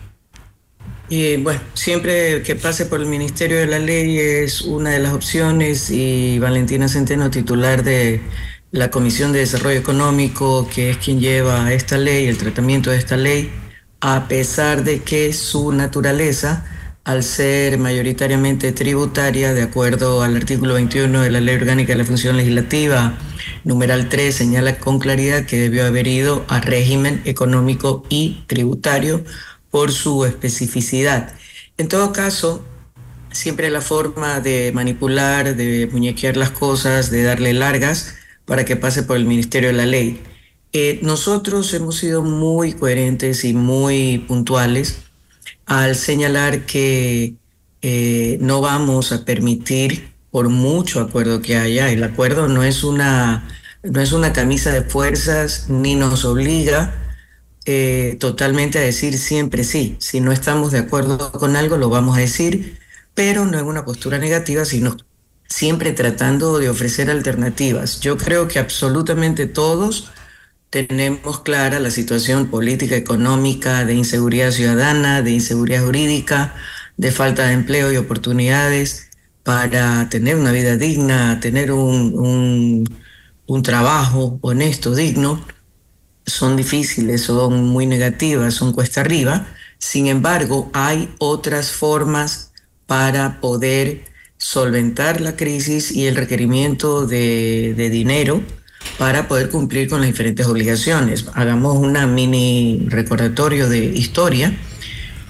Y bueno, siempre que pase por el Ministerio de la Ley es una de las opciones y Valentina Centeno, titular de la Comisión de Desarrollo Económico, que es quien lleva esta ley, el tratamiento de esta ley, a pesar de que su naturaleza, al ser mayoritariamente tributaria, de acuerdo al artículo 21 de la Ley Orgánica de la Función Legislativa, numeral 3, señala con claridad que debió haber ido a régimen económico y tributario por su especificidad. En todo caso, siempre la forma de manipular, de muñequear las cosas, de darle largas para que pase por el Ministerio de la Ley. Eh, nosotros hemos sido muy coherentes y muy puntuales al señalar que eh, no vamos a permitir, por mucho acuerdo que haya, el acuerdo no es una, no es una camisa de fuerzas ni nos obliga eh, totalmente a decir siempre sí. Si no estamos de acuerdo con algo, lo vamos a decir, pero no en una postura negativa, sino siempre tratando de ofrecer alternativas. Yo creo que absolutamente todos tenemos clara la situación política, económica, de inseguridad ciudadana, de inseguridad jurídica, de falta de empleo y oportunidades para tener una vida digna, tener un, un trabajo honesto, digno son difíciles, son muy negativas, son cuesta arriba. Sin embargo, hay otras formas para poder solventar la crisis y el requerimiento de, dinero para poder cumplir con las diferentes obligaciones. Hagamos una mini recordatorio de historia.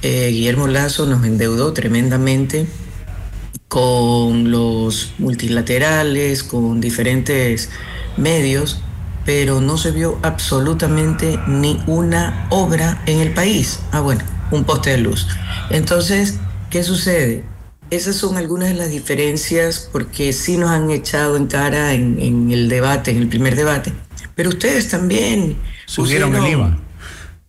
Eh, Guillermo Lazo nos endeudó tremendamente con los multilaterales, con diferentes medios pero no se vio absolutamente ni una obra en el país. Ah, bueno, un poste de luz. Entonces, ¿qué sucede? Esas son algunas de las diferencias porque sí nos han echado en cara en, el debate, en el primer debate. Pero ustedes también subieron el IVA.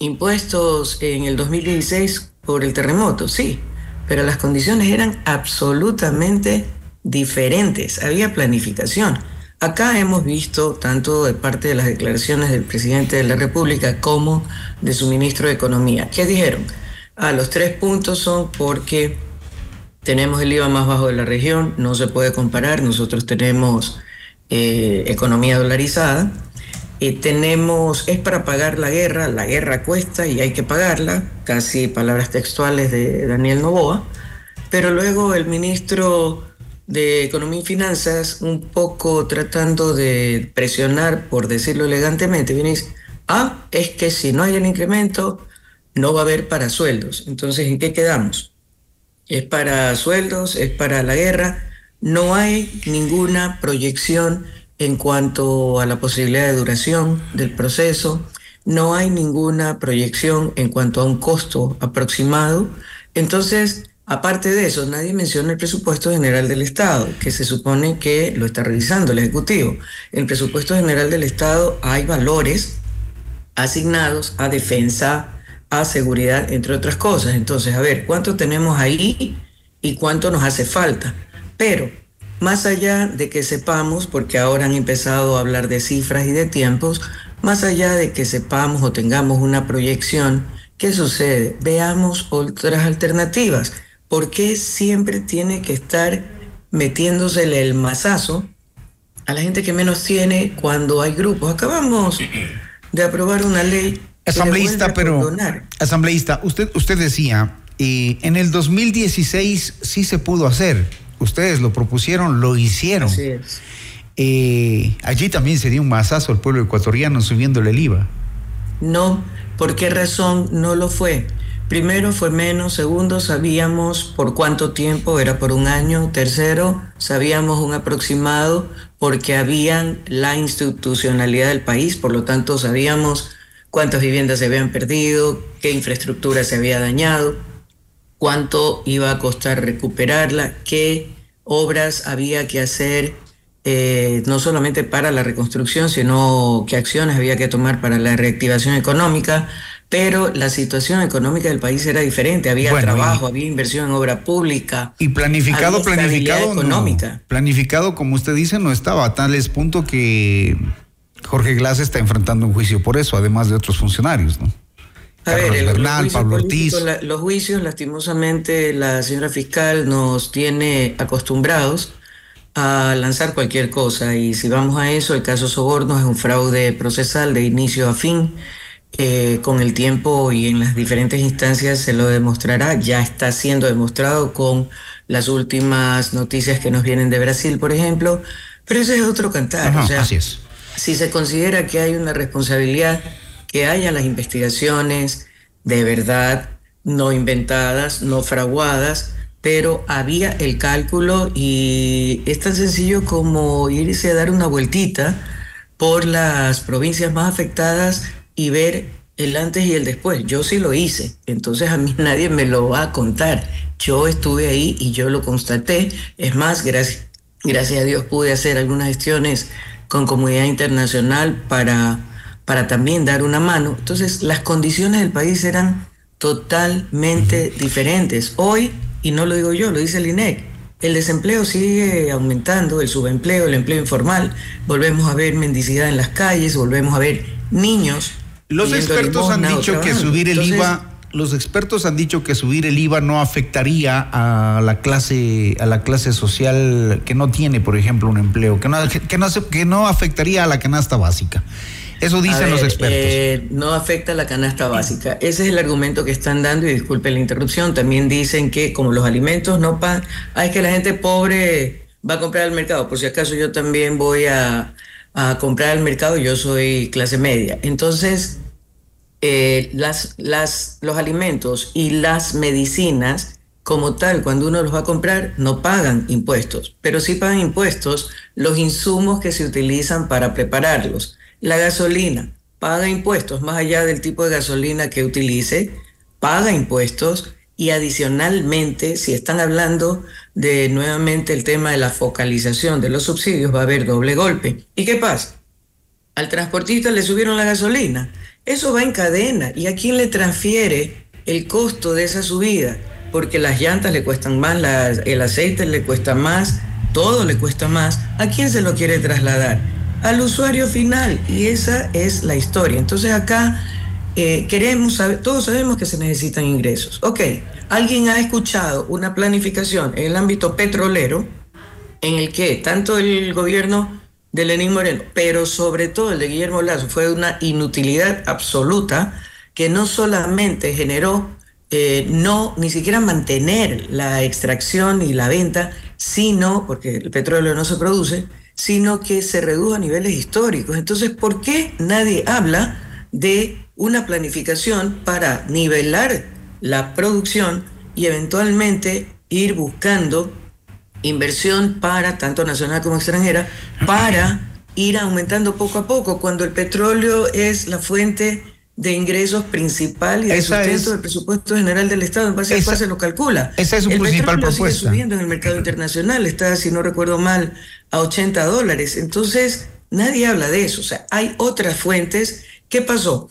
Impuestos en el 2016 por el terremoto, sí, pero las condiciones eran absolutamente diferentes. Había planificación. Acá hemos visto, tanto de parte de las declaraciones del presidente de la República como de su ministro de Economía, ¿qué dijeron? A los tres puntos son porque tenemos el IVA más bajo de la región, no se puede comparar, nosotros tenemos eh, economía dolarizada, y tenemos, es para pagar la guerra, la guerra cuesta y hay que pagarla, casi palabras textuales de Daniel Novoa, pero luego el ministro de Economía y Finanzas, un poco tratando de presionar, por decirlo elegantemente, vienes, ah, es que si no hay el incremento, no va a haber para sueldos. Entonces, ¿en qué quedamos? Es para sueldos, es para la guerra, no hay ninguna proyección en cuanto a la posibilidad de duración del proceso, no hay ninguna proyección en cuanto a un costo aproximado. Entonces, Aparte de eso, nadie menciona el presupuesto general del Estado, que se supone que lo está revisando el Ejecutivo. En el presupuesto general del Estado hay valores asignados a defensa, a seguridad, entre otras cosas. Entonces, a ver, ¿cuánto tenemos ahí y cuánto nos hace falta? Pero, más allá de que sepamos, porque ahora han empezado a hablar de cifras y de tiempos, más allá de que sepamos o tengamos una proyección, ¿qué sucede? Veamos otras alternativas ¿por qué siempre tiene que estar metiéndosele el mazazo a la gente que menos tiene cuando hay grupos? Acabamos de aprobar una ley. Asambleísta, pero asambleísta, usted, usted decía, y en el 2016 sí se pudo hacer. Ustedes lo propusieron, lo hicieron. eh, allí también se dio un masazo al pueblo ecuatoriano subiéndole el IVA. No, ¿por qué razón no lo fue? Primero fue menos, segundo sabíamos por cuánto tiempo, era por un año, tercero sabíamos un aproximado porque habían la institucionalidad del país, por lo tanto sabíamos cuántas viviendas se habían perdido, qué infraestructura se había dañado, cuánto iba a costar recuperarla, qué obras había que hacer eh, no solamente para la reconstrucción, sino qué acciones había que tomar para la reactivación económica, pero la situación económica del país era diferente, había trabajo, había inversión en obra pública. Y planificado, planificado, estabilidad no. económica. planificado, como usted dice, no estaba a tales punto que Jorge Glass está enfrentando un juicio por eso, además de otros funcionarios, ¿no? A ver, Carlos el- Bernal, los, Pablo Ortiz. la- los juicios, lastimosamente, la señora fiscal nos tiene acostumbrados a lanzar cualquier cosa. Y si vamos a eso, el caso Soborno es un fraude procesal de inicio a fin. Eh, con el tiempo y en las diferentes instancias se lo demostrará. Ya está siendo demostrado con las últimas noticias que nos vienen de Brasil, por ejemplo. Pero ese es otro cantar. Ajá, o sea, así es. si se considera que hay una responsabilidad, que haya las investigaciones de verdad, no inventadas, no fraguadas, pero había el cálculo y es tan sencillo como irse a dar una vueltita por las provincias más afectadas y ver el antes y el después. Yo sí lo hice, entonces a mí nadie me lo va a contar. Yo estuve ahí y yo lo constaté. Es más, gracias, gracias a Dios pude hacer algunas gestiones con comunidad internacional para, para también dar una mano. Entonces, las condiciones del país eran totalmente diferentes. Hoy, y no lo digo yo, lo dice el INEC, el desempleo sigue aumentando, el subempleo, el empleo informal, volvemos a ver mendicidad en las calles, volvemos a ver niños. Los expertos han dicho que subir el Entonces, IVA, los expertos han dicho que subir el IVA no afectaría a la clase, a la clase social que no tiene, por ejemplo, un empleo, que no, que no, que no afectaría a la canasta básica. Eso A dicen los expertos. eh, no afecta la canasta básica. Ese es el argumento que están dando y disculpe la interrupción. También dicen que como los alimentos no pagan, ah, es que la gente pobre va a comprar al mercado. Por si acaso yo también voy a, a comprar al mercado, yo soy clase media. Entonces, eh, las, las, los alimentos y las medicinas, como tal, cuando uno los va a comprar, no pagan impuestos, pero sí pagan impuestos los insumos que se utilizan para prepararlos. La gasolina paga impuestos, más allá del tipo de gasolina que utilice, paga impuestos y adicionalmente, si están hablando de nuevamente el tema de la focalización de los subsidios, va a haber doble golpe. ¿Y qué pasa? Al transportista le subieron la gasolina. Eso va en cadena. ¿Y a quién le transfiere el costo de esa subida? Porque las llantas le cuestan más, la- el aceite le cuesta más, todo le cuesta más. ¿A quién se lo quiere trasladar? Al usuario final. Y esa es la historia. Entonces acá eh, queremos saber, todos sabemos que se necesitan ingresos. Ok, ¿alguien ha escuchado una planificación en el ámbito petrolero en el que tanto el gobierno de Lenín Moreno, pero sobre todo el de Guillermo Lazo, fue una inutilidad absoluta que no solamente generó eh, no ni siquiera mantener la extracción y la venta, sino, porque el petróleo no se produce, sino que se redujo a niveles históricos. Entonces, ¿por qué nadie habla de una planificación para nivelar la producción y eventualmente ir buscando inversión para, tanto nacional como extranjera, para ir aumentando poco a poco, cuando el petróleo es la fuente de ingresos principal y de Esa sustento es- del presupuesto general del Estado, en base Esa- cual se lo calcula. esa es su el principal petróleo sigue propuesta. subiendo en el mercado internacional, está, si no recuerdo mal, a 80 dólares. Entonces, nadie habla de eso. O sea, hay otras fuentes. ¿Qué pasó?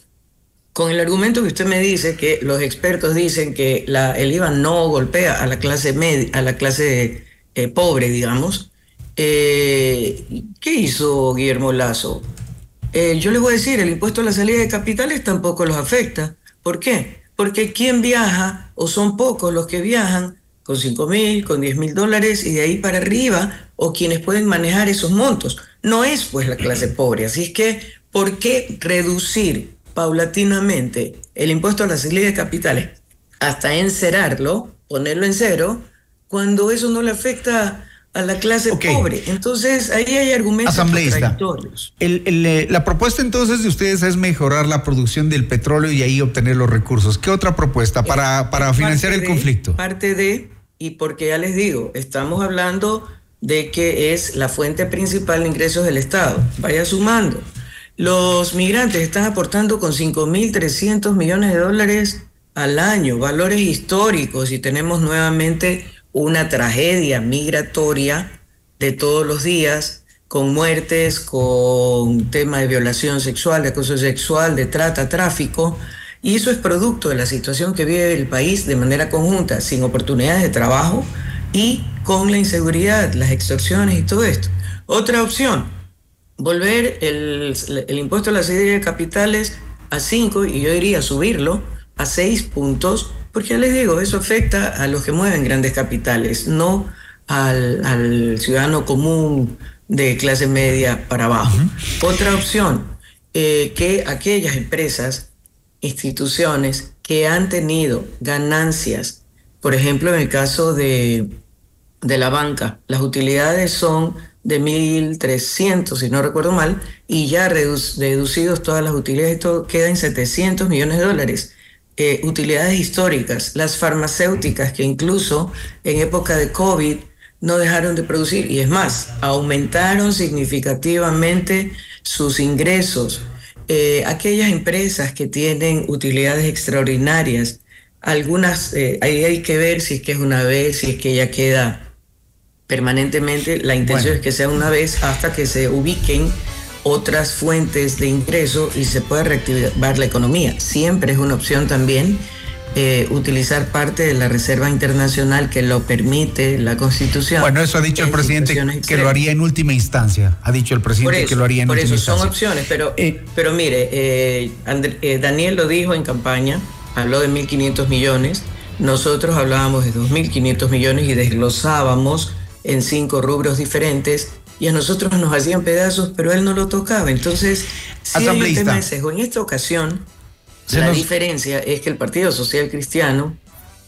Con el argumento que usted me dice que los expertos dicen que el IVA no golpea a la clase media, a la clase eh, pobre, digamos. eh, ¿Qué hizo Guillermo Lazo? Eh, yo les voy a decir, el impuesto a la salida de capitales tampoco los afecta. ¿Por qué? Porque quien viaja, o son pocos los que viajan con 5 mil, con 10 mil dólares y de ahí para arriba, o quienes pueden manejar esos montos. No es pues la clase pobre. Así es que, ¿por qué reducir paulatinamente el impuesto a la salida de capitales hasta encerarlo, ponerlo en cero, cuando eso no le afecta a la clase pobre. Entonces, ahí hay argumentos Asambleísta. El, el, eh, la propuesta entonces de ustedes es mejorar la producción del petróleo y ahí obtener los recursos. ¿Qué otra propuesta para, para financiar el conflicto? Parte de, y porque ya les digo, estamos hablando de que es la fuente principal de ingresos del Estado. Vaya sumando. Los migrantes están aportando con 5.300 millones de dólares al año, valores históricos, y tenemos nuevamente una tragedia migratoria de todos los días, con muertes, con tema de violación sexual, de acoso sexual, de trata, tráfico, y eso es producto de la situación que vive el país de manera conjunta, sin oportunidades de trabajo y con la inseguridad, las extorsiones y todo esto. Otra opción, volver el, impuesto a la serie de capitales a 5 y yo diría subirlo a 6 puntos, porque ya les digo, eso afecta a los que mueven grandes capitales, no al, ciudadano común de clase media para abajo. Otra opción, eh, que aquellas empresas, instituciones que han tenido ganancias, por ejemplo, en el caso de, de la banca, las utilidades son de 1.300, si no recuerdo mal, y ya deducidos todas las utilidades, esto queda en 700 millones de dólares. Eh, utilidades históricas, las farmacéuticas que incluso en época de COVID no dejaron de producir y es más, aumentaron significativamente sus ingresos. Eh, aquellas empresas que tienen utilidades extraordinarias, algunas, eh, ahí hay que ver si es que es una vez, si es que ya queda permanentemente. La intención es que sea una vez hasta que se ubiquen otras fuentes de ingreso y se pueda reactivar la economía. Siempre es una opción también eh, utilizar parte de la Reserva Internacional que lo permite la Constitución. Bueno, eso ha dicho el presidente que lo haría en última instancia. Ha dicho el presidente que lo haría en última instancia. Por eso son opciones, pero, eh, pero mire, eh, Daniel lo dijo en campaña, habló de 1.500 millones. Nosotros hablábamos de 2.500 millones y desglosábamos en cinco rubros diferentes y a nosotros nos hacían pedazos, pero él no lo tocaba. Entonces, si hay un tema en esta ocasión, la diferencia es que el Partido Social Cristiano,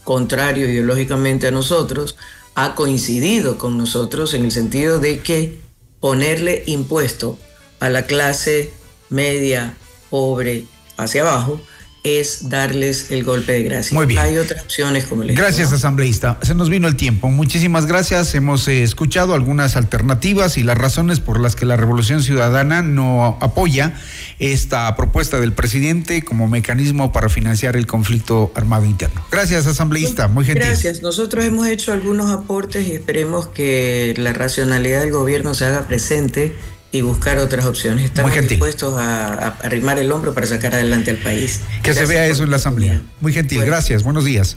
contrario ideológicamente a nosotros, ha coincidido con nosotros en el sentido de que ponerle impuesto a la clase media, pobre, hacia abajo, es darles el golpe de gracia. Muy bien. Hay otras opciones como les Gracias, asambleísta. Se nos vino el tiempo. Muchísimas gracias. Hemos eh, escuchado algunas alternativas y las razones por las que la Revolución Ciudadana no apoya esta propuesta del presidente como mecanismo para financiar el conflicto armado interno. Gracias, asambleísta. Muy gentil. Gracias. Nosotros hemos hecho algunos aportes y esperemos que la racionalidad del gobierno se haga presente y buscar otras opciones. Estamos dispuestos a, arrimar el hombro para sacar adelante al país. Que se vea eso en la Asamblea. Muy gentil, gracias, buenos días.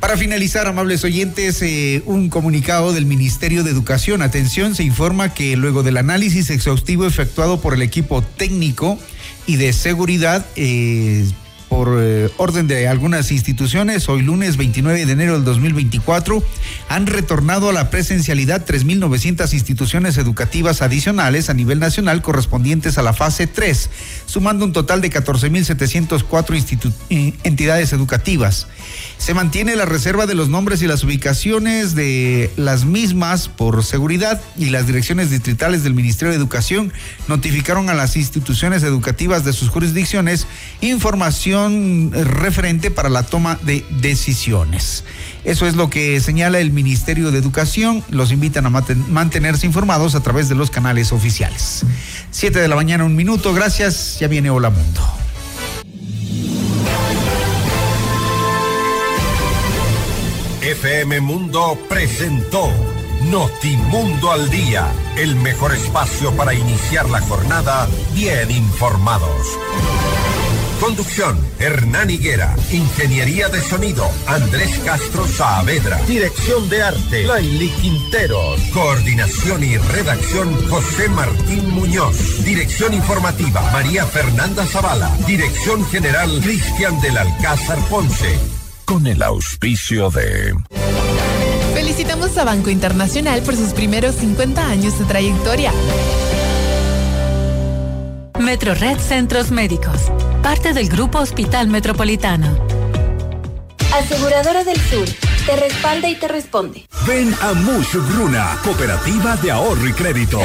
Para finalizar, amables oyentes, eh, un comunicado del Ministerio de Educación. Atención, se informa que luego del análisis exhaustivo efectuado por el equipo técnico y de seguridad, eh, por eh, orden de algunas instituciones, hoy lunes 29 de enero del 2024, han retornado a la presencialidad 3.900 instituciones educativas adicionales a nivel nacional correspondientes a la fase 3, sumando un total de 14.704 eh, entidades educativas. Se mantiene la reserva de los nombres y las ubicaciones de las mismas por seguridad y las direcciones distritales del Ministerio de Educación notificaron a las instituciones educativas de sus jurisdicciones información referente para la toma de decisiones. Eso es lo que señala el Ministerio de Educación. Los invitan a mantenerse informados a través de los canales oficiales. Siete de la mañana, un minuto. Gracias. Ya viene Hola Mundo. FM Mundo presentó Notimundo al Día, el mejor espacio para iniciar la jornada bien informados. Conducción, Hernán Higuera. Ingeniería de sonido, Andrés Castro Saavedra. Dirección de arte, Laili Quinteros. Coordinación y redacción, José Martín Muñoz. Dirección informativa, María Fernanda Zavala. Dirección general, Cristian del Alcázar Ponce. Con el auspicio de... Felicitamos a Banco Internacional por sus primeros 50 años de trayectoria. Metro Red Centros Médicos, parte del Grupo Hospital Metropolitano. Aseguradora del Sur te respalda y te responde. Ven a Mush Gruna, Cooperativa de Ahorro y Crédito.